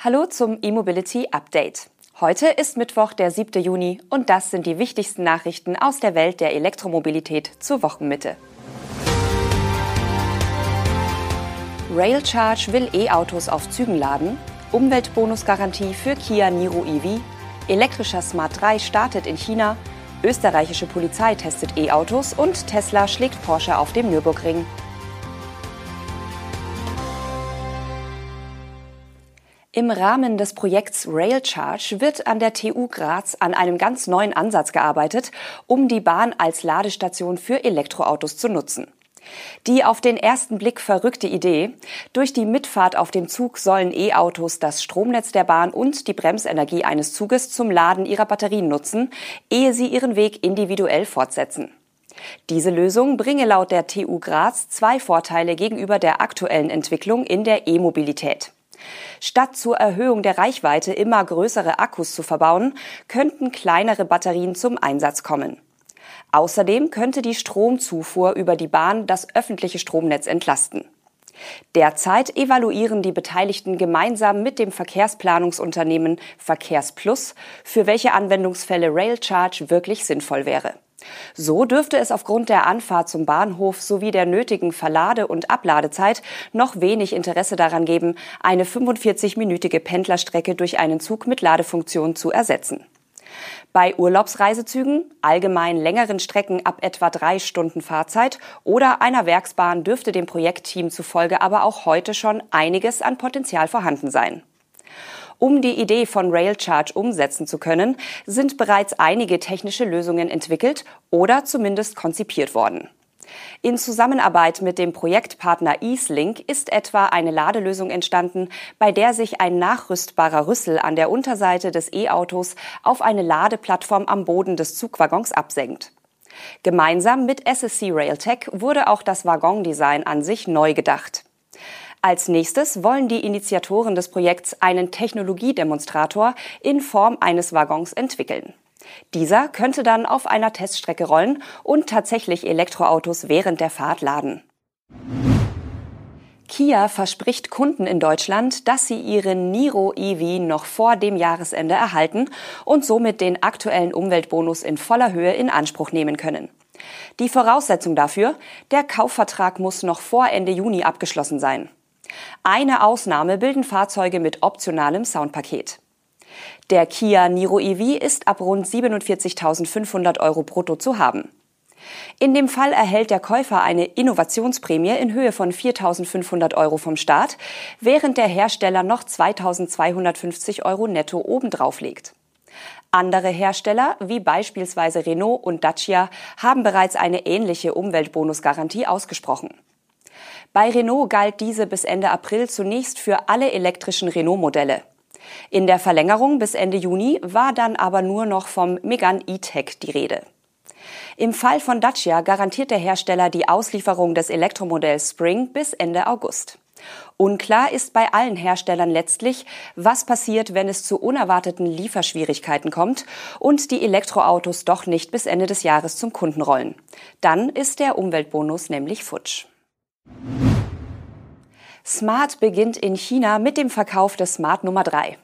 Hallo zum E-Mobility Update. Heute ist Mittwoch, der 7. Juni und das sind die wichtigsten Nachrichten aus der Welt der Elektromobilität zur Wochenmitte. Railcharge will E-Autos auf Zügen laden, Umweltbonusgarantie für Kia Niro EV, elektrischer Smart 3 startet in China, österreichische Polizei testet E-Autos und Tesla schlägt Porsche auf dem Nürburgring. Im Rahmen des Projekts Railcharge wird an der TU Graz an einem ganz neuen Ansatz gearbeitet, um die Bahn als Ladestation für Elektroautos zu nutzen. Die auf den ersten Blick verrückte Idee, durch die Mitfahrt auf dem Zug sollen E-Autos das Stromnetz der Bahn und die Bremsenergie eines Zuges zum Laden ihrer Batterien nutzen, ehe sie ihren Weg individuell fortsetzen. Diese Lösung bringe laut der TU Graz zwei Vorteile gegenüber der aktuellen Entwicklung in der E-Mobilität. Statt zur Erhöhung der Reichweite immer größere Akkus zu verbauen, könnten kleinere Batterien zum Einsatz kommen. Außerdem könnte die Stromzufuhr über die Bahn das öffentliche Stromnetz entlasten. Derzeit evaluieren die Beteiligten gemeinsam mit dem Verkehrsplanungsunternehmen Verkehrsplus, für welche Anwendungsfälle Railcharge wirklich sinnvoll wäre. So dürfte es aufgrund der Anfahrt zum Bahnhof sowie der nötigen Verlade- und Abladezeit noch wenig Interesse daran geben, eine 45-minütige Pendlerstrecke durch einen Zug mit Ladefunktion zu ersetzen. Bei Urlaubsreisezügen, allgemein längeren Strecken ab etwa drei Stunden Fahrzeit oder einer Werksbahn dürfte dem Projektteam zufolge aber auch heute schon einiges an Potenzial vorhanden sein. Um die Idee von Railcharge umsetzen zu können, sind bereits einige technische Lösungen entwickelt oder zumindest konzipiert worden. In Zusammenarbeit mit dem Projektpartner EaseLink ist etwa eine Ladelösung entstanden, bei der sich ein nachrüstbarer Rüssel an der Unterseite des E-Autos auf eine Ladeplattform am Boden des Zugwaggons absenkt. Gemeinsam mit SSC Railtech wurde auch das Waggondesign an sich neu gedacht. Als nächstes wollen die Initiatoren des Projekts einen Technologiedemonstrator in Form eines Waggons entwickeln. Dieser könnte dann auf einer Teststrecke rollen und tatsächlich Elektroautos während der Fahrt laden. Kia verspricht Kunden in Deutschland, dass sie ihren Niro EV noch vor dem Jahresende erhalten und somit den aktuellen Umweltbonus in voller Höhe in Anspruch nehmen können. Die Voraussetzung dafür, der Kaufvertrag muss noch vor Ende Juni abgeschlossen sein. Eine Ausnahme bilden Fahrzeuge mit optionalem Soundpaket. Der Kia Niro EV ist ab rund 47.500 Euro brutto zu haben. In dem Fall erhält der Käufer eine Innovationsprämie in Höhe von 4.500 Euro vom Staat, während der Hersteller noch 2.250 Euro netto obendrauf legt. Andere Hersteller, wie beispielsweise Renault und Dacia, haben bereits eine ähnliche Umweltbonusgarantie ausgesprochen. Bei Renault galt diese bis Ende April zunächst für alle elektrischen Renault-Modelle. In der Verlängerung bis Ende Juni war dann aber nur noch vom Megane E-Tech die Rede. Im Fall von Dacia garantiert der Hersteller die Auslieferung des Elektromodells Spring bis Ende August. Unklar ist bei allen Herstellern letztlich, was passiert, wenn es zu unerwarteten Lieferschwierigkeiten kommt und die Elektroautos doch nicht bis Ende des Jahres zum Kunden rollen. Dann ist der Umweltbonus nämlich futsch. Smart beginnt in China mit dem Verkauf des Smart Nummer 3.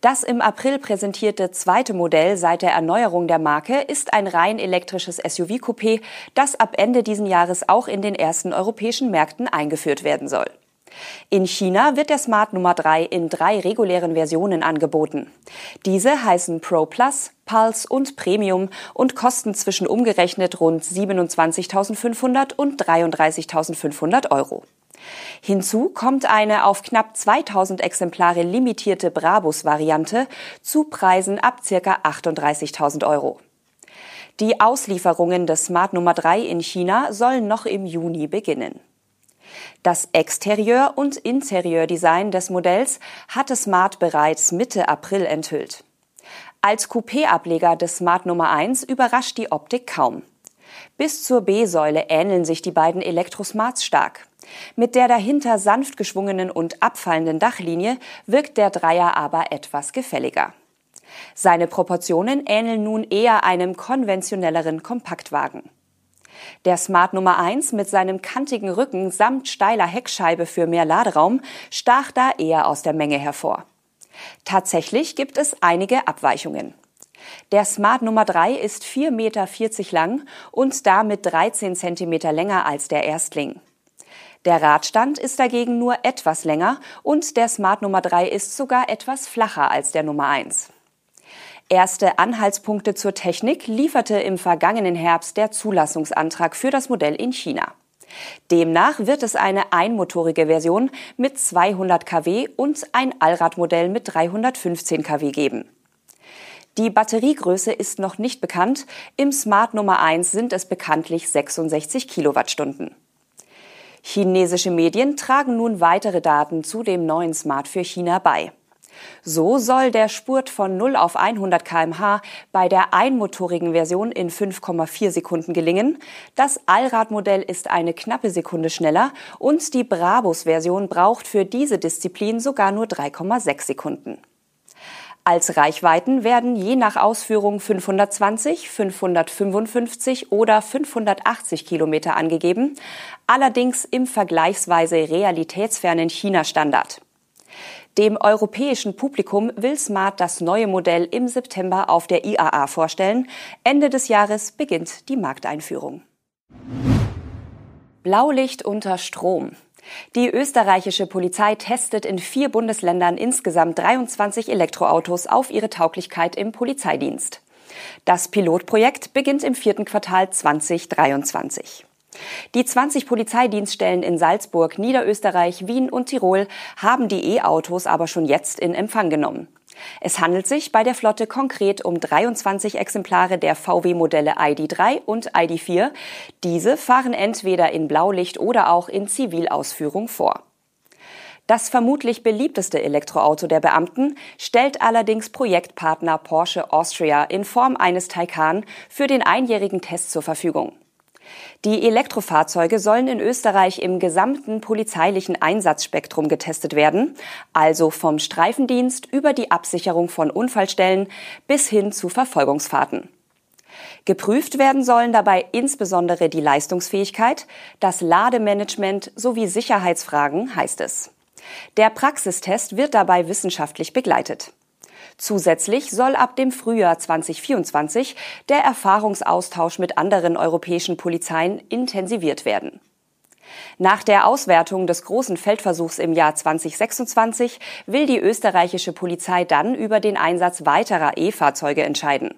Das im April präsentierte zweite Modell seit der Erneuerung der Marke ist ein rein elektrisches SUV-Coupé, das ab Ende diesen Jahres auch in den ersten europäischen Märkten eingeführt werden soll. In China wird der Smart Nummer 3 in drei regulären Versionen angeboten. Diese heißen Pro Plus, Pulse und Premium und kosten zwischen umgerechnet rund 27.500 und 33.500 Euro. Hinzu kommt eine auf knapp 2000 Exemplare limitierte Brabus-Variante zu Preisen ab ca. 38.000 Euro. Die Auslieferungen des Smart Nummer 3 in China sollen noch im Juni beginnen. Das Exterieur- und Interieurdesign des Modells hatte Smart bereits Mitte April enthüllt. Als Coupé-Ableger des Smart Nummer 1 überrascht die Optik kaum. Bis zur B-Säule ähneln sich die beiden Elektrosmarts stark. Mit der dahinter sanft geschwungenen und abfallenden Dachlinie wirkt der Dreier aber etwas gefälliger. Seine Proportionen ähneln nun eher einem konventionelleren Kompaktwagen. Der Smart Nummer 1 mit seinem kantigen Rücken samt steiler Heckscheibe für mehr Laderaum stach da eher aus der Menge hervor. Tatsächlich gibt es einige Abweichungen. Der Smart Nummer 3 ist 4,40 Meter lang und damit 13 Zentimeter länger als der Erstling. Der Radstand ist dagegen nur etwas länger und der Smart Nummer 3 ist sogar etwas flacher als der Nummer 1. Erste Anhaltspunkte zur Technik lieferte im vergangenen Herbst der Zulassungsantrag für das Modell in China. Demnach wird es eine einmotorige Version mit 200 kW und ein Allradmodell mit 315 kW geben. Die Batteriegröße ist noch nicht bekannt. Im Smart Nummer 1 sind es bekanntlich 66 Kilowattstunden. Chinesische Medien tragen nun weitere Daten zu dem neuen Smart für China bei. So soll der Spurt von 0 auf 100 kmh bei der einmotorigen Version in 5,4 Sekunden gelingen. Das Allradmodell ist eine knappe Sekunde schneller und die Brabus-Version braucht für diese Disziplin sogar nur 3,6 Sekunden. Als Reichweiten werden je nach Ausführung 520, 555 oder 580 Kilometer angegeben, allerdings im vergleichsweise realitätsfernen China-Standard. Dem europäischen Publikum will Smart das neue Modell im September auf der IAA vorstellen. Ende des Jahres beginnt die Markteinführung. Blaulicht unter Strom. Die österreichische Polizei testet in vier Bundesländern insgesamt 23 Elektroautos auf ihre Tauglichkeit im Polizeidienst. Das Pilotprojekt beginnt im vierten Quartal 2023. Die 20 Polizeidienststellen in Salzburg, Niederösterreich, Wien und Tirol haben die E-Autos aber schon jetzt in Empfang genommen. Es handelt sich bei der Flotte konkret um 23 Exemplare der VW-Modelle ID3 und ID4. Diese fahren entweder in Blaulicht oder auch in Zivilausführung vor. Das vermutlich beliebteste Elektroauto der Beamten stellt allerdings Projektpartner Porsche Austria in Form eines Taycan für den einjährigen Test zur Verfügung. Die Elektrofahrzeuge sollen in Österreich im gesamten polizeilichen Einsatzspektrum getestet werden, also vom Streifendienst über die Absicherung von Unfallstellen bis hin zu Verfolgungsfahrten. Geprüft werden sollen dabei insbesondere die Leistungsfähigkeit, das Lademanagement sowie Sicherheitsfragen, heißt es. Der Praxistest wird dabei wissenschaftlich begleitet. Zusätzlich soll ab dem Frühjahr 2024 der Erfahrungsaustausch mit anderen europäischen Polizeien intensiviert werden. Nach der Auswertung des großen Feldversuchs im Jahr 2026 will die österreichische Polizei dann über den Einsatz weiterer E-Fahrzeuge entscheiden.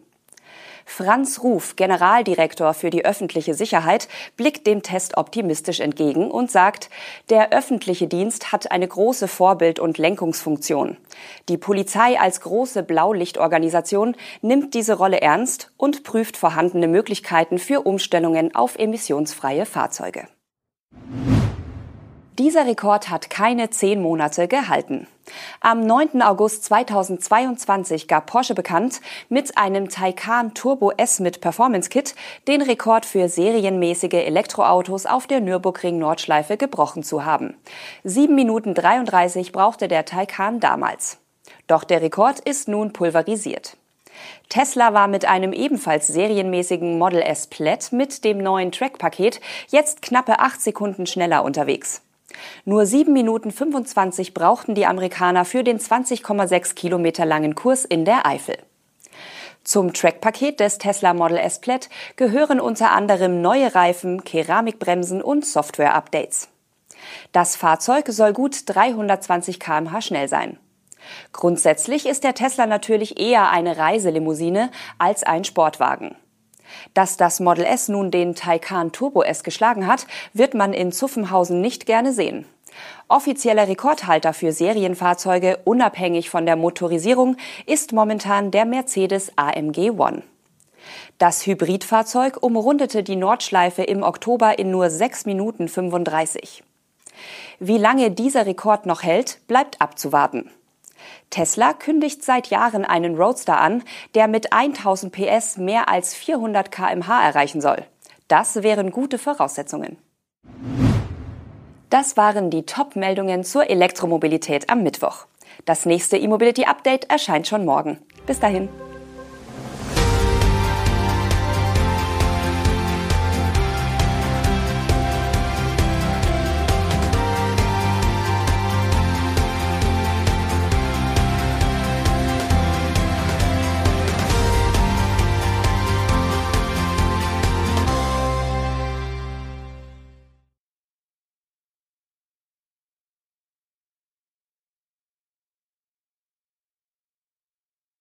Franz Ruf, Generaldirektor für die öffentliche Sicherheit, blickt dem Test optimistisch entgegen und sagt, der öffentliche Dienst hat eine große Vorbild- und Lenkungsfunktion. Die Polizei als große Blaulichtorganisation nimmt diese Rolle ernst und prüft vorhandene Möglichkeiten für Umstellungen auf emissionsfreie Fahrzeuge. Dieser Rekord hat keine zehn Monate gehalten. Am 9. August 2022 gab Porsche bekannt, mit einem Taycan Turbo S mit Performance Kit den Rekord für serienmäßige Elektroautos auf der Nürburgring Nordschleife gebrochen zu haben. 7 Minuten 33 brauchte der Taycan damals. Doch der Rekord ist nun pulverisiert. Tesla war mit einem ebenfalls serienmäßigen Model S Plaid mit dem neuen Track-Paket jetzt knappe acht Sekunden schneller unterwegs. Nur 7 Minuten 25 brauchten die Amerikaner für den 20,6 Kilometer langen Kurs in der Eifel. Zum Track-Paket des Tesla Model S Plaid gehören unter anderem neue Reifen, Keramikbremsen und Software-Updates. Das Fahrzeug soll gut 320 kmh schnell sein. Grundsätzlich ist der Tesla natürlich eher eine Reiselimousine als ein Sportwagen. Dass das Model S nun den Taycan Turbo S geschlagen hat, wird man in Zuffenhausen nicht gerne sehen. Offizieller Rekordhalter für Serienfahrzeuge, unabhängig von der Motorisierung, ist momentan der Mercedes AMG One. Das Hybridfahrzeug umrundete die Nordschleife im Oktober in nur 6 Minuten 35. Wie lange dieser Rekord noch hält, bleibt abzuwarten. Tesla kündigt seit Jahren einen Roadster an, der mit 1000 PS mehr als 400 kmh erreichen soll. Das wären gute Voraussetzungen. Das waren die Top-Meldungen zur Elektromobilität am Mittwoch. Das nächste E-Mobility Update erscheint schon morgen. Bis dahin.